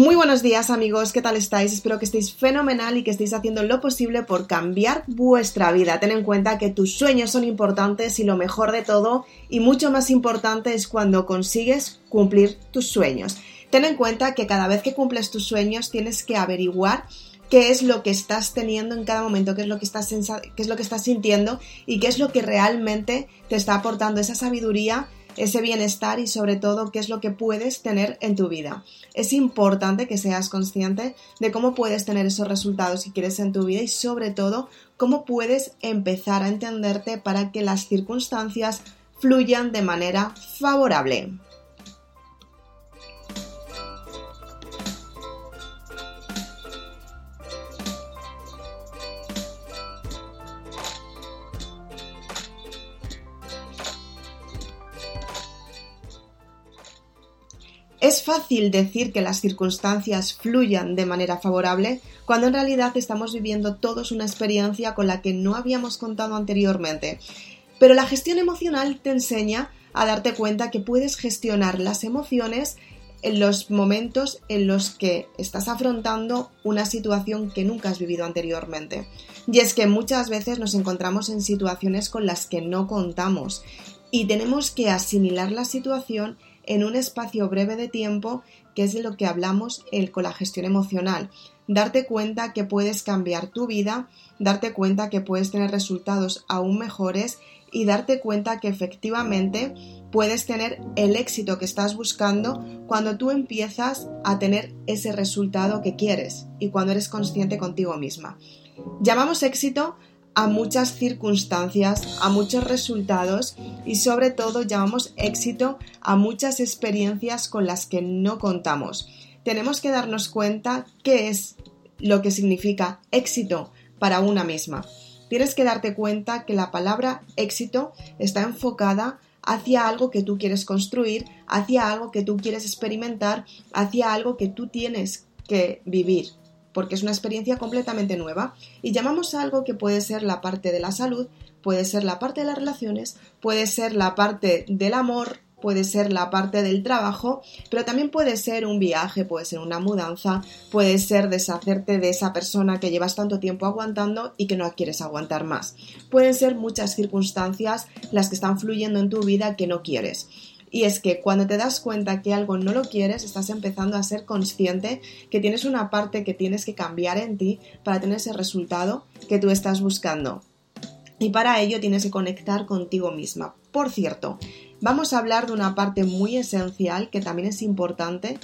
Muy buenos días amigos, ¿qué tal estáis? Espero que estéis fenomenal y que estéis haciendo lo posible por cambiar vuestra vida. Ten en cuenta que tus sueños son importantes y lo mejor de todo y mucho más importante es cuando consigues cumplir tus sueños. Ten en cuenta que cada vez que cumples tus sueños tienes que averiguar qué es lo que estás teniendo en cada momento, qué es lo que estás, qué es lo que estás sintiendo y qué es lo que realmente te está aportando esa sabiduría ese bienestar y sobre todo qué es lo que puedes tener en tu vida. Es importante que seas consciente de cómo puedes tener esos resultados que quieres en tu vida y sobre todo cómo puedes empezar a entenderte para que las circunstancias fluyan de manera favorable. Es fácil decir que las circunstancias fluyan de manera favorable cuando en realidad estamos viviendo todos una experiencia con la que no habíamos contado anteriormente. Pero la gestión emocional te enseña a darte cuenta que puedes gestionar las emociones en los momentos en los que estás afrontando una situación que nunca has vivido anteriormente. Y es que muchas veces nos encontramos en situaciones con las que no contamos y tenemos que asimilar la situación en un espacio breve de tiempo, que es de lo que hablamos el, con la gestión emocional. Darte cuenta que puedes cambiar tu vida, darte cuenta que puedes tener resultados aún mejores y darte cuenta que efectivamente puedes tener el éxito que estás buscando cuando tú empiezas a tener ese resultado que quieres y cuando eres consciente contigo misma. Llamamos éxito a muchas circunstancias, a muchos resultados y sobre todo llamamos éxito a muchas experiencias con las que no contamos. Tenemos que darnos cuenta qué es lo que significa éxito para una misma. Tienes que darte cuenta que la palabra éxito está enfocada hacia algo que tú quieres construir, hacia algo que tú quieres experimentar, hacia algo que tú tienes que vivir porque es una experiencia completamente nueva y llamamos a algo que puede ser la parte de la salud, puede ser la parte de las relaciones, puede ser la parte del amor, puede ser la parte del trabajo, pero también puede ser un viaje, puede ser una mudanza, puede ser deshacerte de esa persona que llevas tanto tiempo aguantando y que no quieres aguantar más. Pueden ser muchas circunstancias las que están fluyendo en tu vida que no quieres. Y es que cuando te das cuenta que algo no lo quieres, estás empezando a ser consciente que tienes una parte que tienes que cambiar en ti para tener ese resultado que tú estás buscando. Y para ello tienes que conectar contigo misma. Por cierto, vamos a hablar de una parte muy esencial que también es importante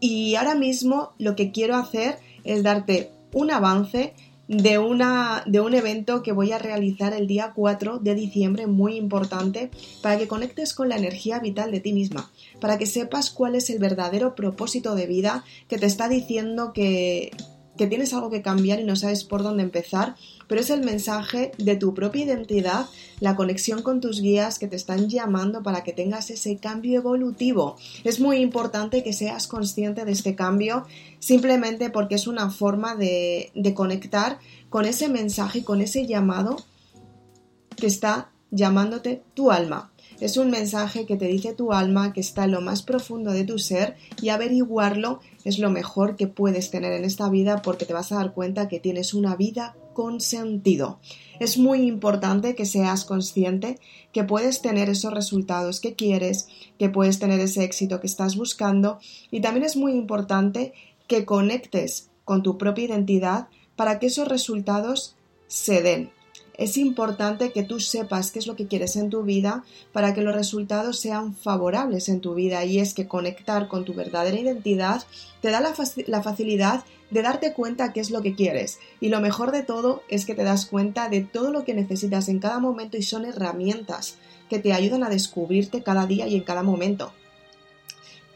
y ahora mismo lo que quiero hacer es darte un avance de, una, de un evento que voy a realizar el día 4 de diciembre, muy importante, para que conectes con la energía vital de ti misma, para que sepas cuál es el verdadero propósito de vida que te está diciendo que, que tienes algo que cambiar y no sabes por dónde empezar, pero es el mensaje de tu propia identidad, la conexión con tus guías que te están llamando para que tengas ese cambio evolutivo. Es muy importante que seas consciente de este cambio simplemente porque es una forma de, conectar con ese mensaje, con ese llamado que está llamándote tu alma. Es un mensaje que te dice tu alma que está en lo más profundo de tu ser y averiguarlo es lo mejor que puedes tener en esta vida porque te vas a dar cuenta que tienes una vida con sentido. Es muy importante que seas consciente que puedes tener esos resultados que quieres, que puedes tener ese éxito que estás buscando y también es muy importante que conectes con tu propia identidad para que esos resultados se den es importante que tú sepas qué es lo que quieres en tu vida para que los resultados sean favorables en tu vida y es que conectar con tu verdadera identidad te da la, facilidad de darte cuenta qué es lo que quieres y lo mejor de todo es que te das cuenta de todo lo que necesitas en cada momento y son herramientas que te ayudan a descubrirte cada día y en cada momento.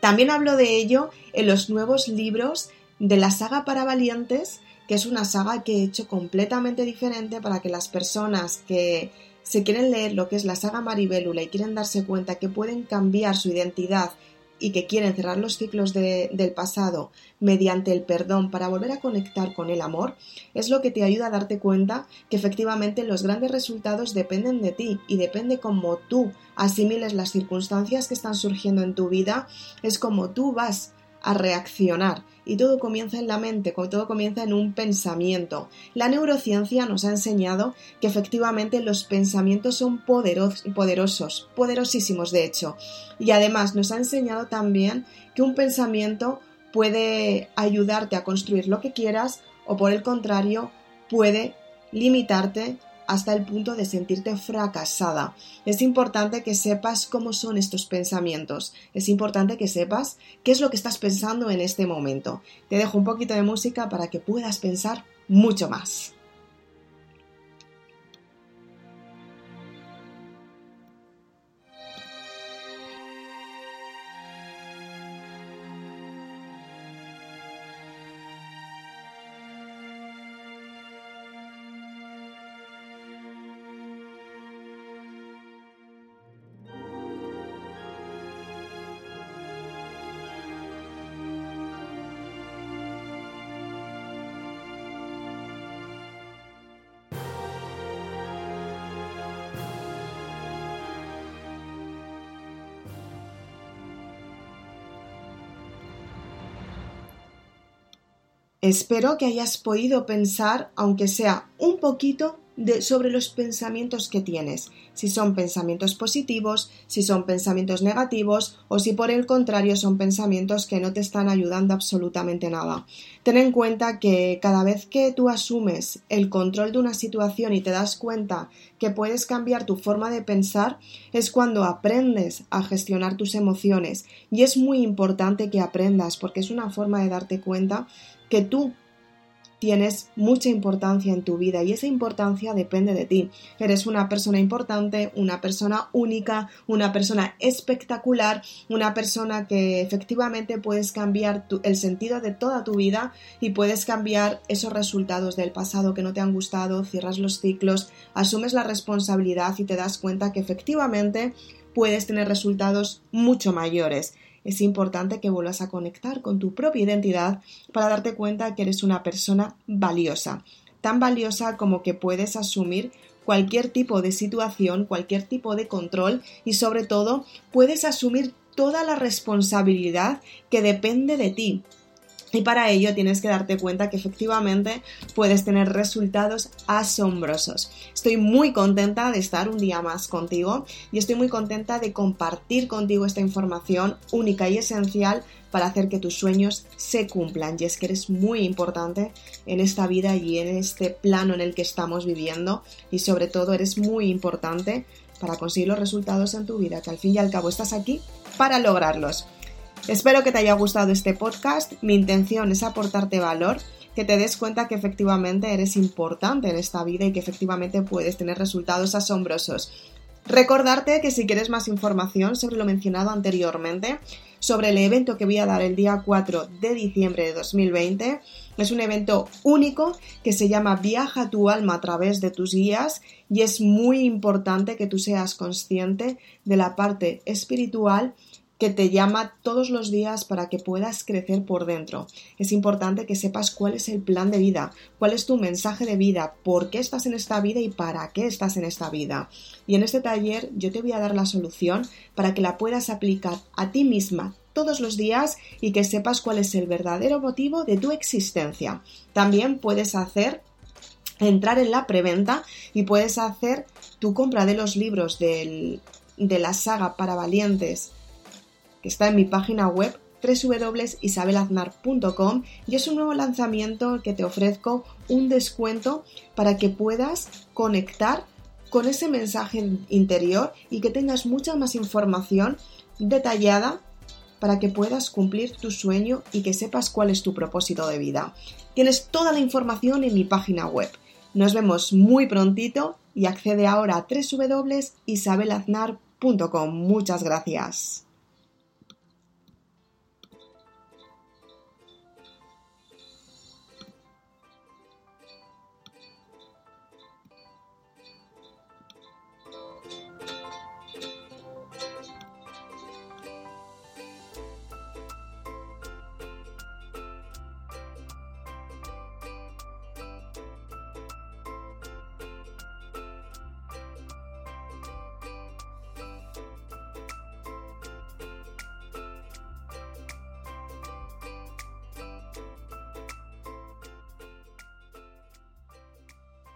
También hablo de ello en los nuevos libros de la saga para valientes que es una saga que he hecho completamente diferente para que las personas que se quieren leer lo que es la saga Maribélula y quieren darse cuenta que pueden cambiar su identidad y que quieren cerrar los ciclos del pasado mediante el perdón para volver a conectar con el amor, es lo que te ayuda a darte cuenta que efectivamente los grandes resultados dependen de ti y depende como tú asimiles las circunstancias que están surgiendo en tu vida, es como tú vas a reaccionar. Y todo comienza en la mente, todo comienza en un pensamiento. La neurociencia nos ha enseñado que efectivamente los pensamientos son poderosos, poderosísimos de hecho. Y además nos ha enseñado también que un pensamiento puede ayudarte a construir lo que quieras o por el contrario puede limitarte hasta el punto de sentirte fracasada. Es importante que sepas cómo son estos pensamientos. Es importante que sepas qué es lo que estás pensando en este momento. Te dejo un poquito de música para que puedas pensar mucho más. Espero que hayas podido pensar, aunque sea un poquito, sobre los pensamientos que tienes, si son pensamientos positivos, si son pensamientos negativos o si por el contrario son pensamientos que no te están ayudando absolutamente nada. Ten en cuenta que cada vez que tú asumes el control de una situación y te das cuenta que puedes cambiar tu forma de pensar, es cuando aprendes a gestionar tus emociones y es muy importante que aprendas porque es una forma de darte cuenta que tú tienes mucha importancia en tu vida y esa importancia depende de ti. Eres una persona importante, una persona única, una persona espectacular, una persona que efectivamente puedes cambiar el sentido de toda tu vida y puedes cambiar esos resultados del pasado que no te han gustado, cierras los ciclos, asumes la responsabilidad y te das cuenta que efectivamente puedes tener resultados mucho mayores es importante que vuelvas a conectar con tu propia identidad para darte cuenta que eres una persona valiosa, tan valiosa como que puedes asumir cualquier tipo de situación, cualquier tipo de control y sobre todo puedes asumir toda la responsabilidad que depende de ti, y para ello tienes que darte cuenta que efectivamente puedes tener resultados asombrosos. Estoy muy contenta de estar un día más contigo y estoy muy contenta de compartir contigo esta información única y esencial para hacer que tus sueños se cumplan. Y es que eres muy importante en esta vida y en este plano en el que estamos viviendo y sobre todo eres muy importante para conseguir los resultados en tu vida, que al fin y al cabo estás aquí para lograrlos. Espero que te haya gustado este podcast. Mi intención es aportarte valor, que te des cuenta que efectivamente eres importante en esta vida y que efectivamente puedes tener resultados asombrosos. Recordarte que si quieres más información sobre lo mencionado anteriormente, sobre el evento que voy a dar el día 4 de diciembre de 2020, es un evento único que se llama Viaja tu alma a través de tus guías y es muy importante que tú seas consciente de la parte espiritual que te llama todos los días para que puedas crecer por dentro. Es importante que sepas cuál es el plan de vida, cuál es tu mensaje de vida, por qué estás en esta vida y para qué estás en esta vida. Y en este taller yo te voy a dar la solución para que la puedas aplicar a ti misma todos los días y que sepas cuál es el verdadero motivo de tu existencia. También puedes hacer entrar en la preventa y puedes hacer tu compra de los libros de la saga para valientes que está en mi página web www.isabelaznar.com y es un nuevo lanzamiento que te ofrezco un descuento para que puedas conectar con ese mensaje interior y que tengas mucha más información detallada para que puedas cumplir tu sueño y que sepas cuál es tu propósito de vida. Tienes toda la información en mi página web. Nos vemos muy prontito y accede ahora a www.isabelaznar.com. Muchas gracias.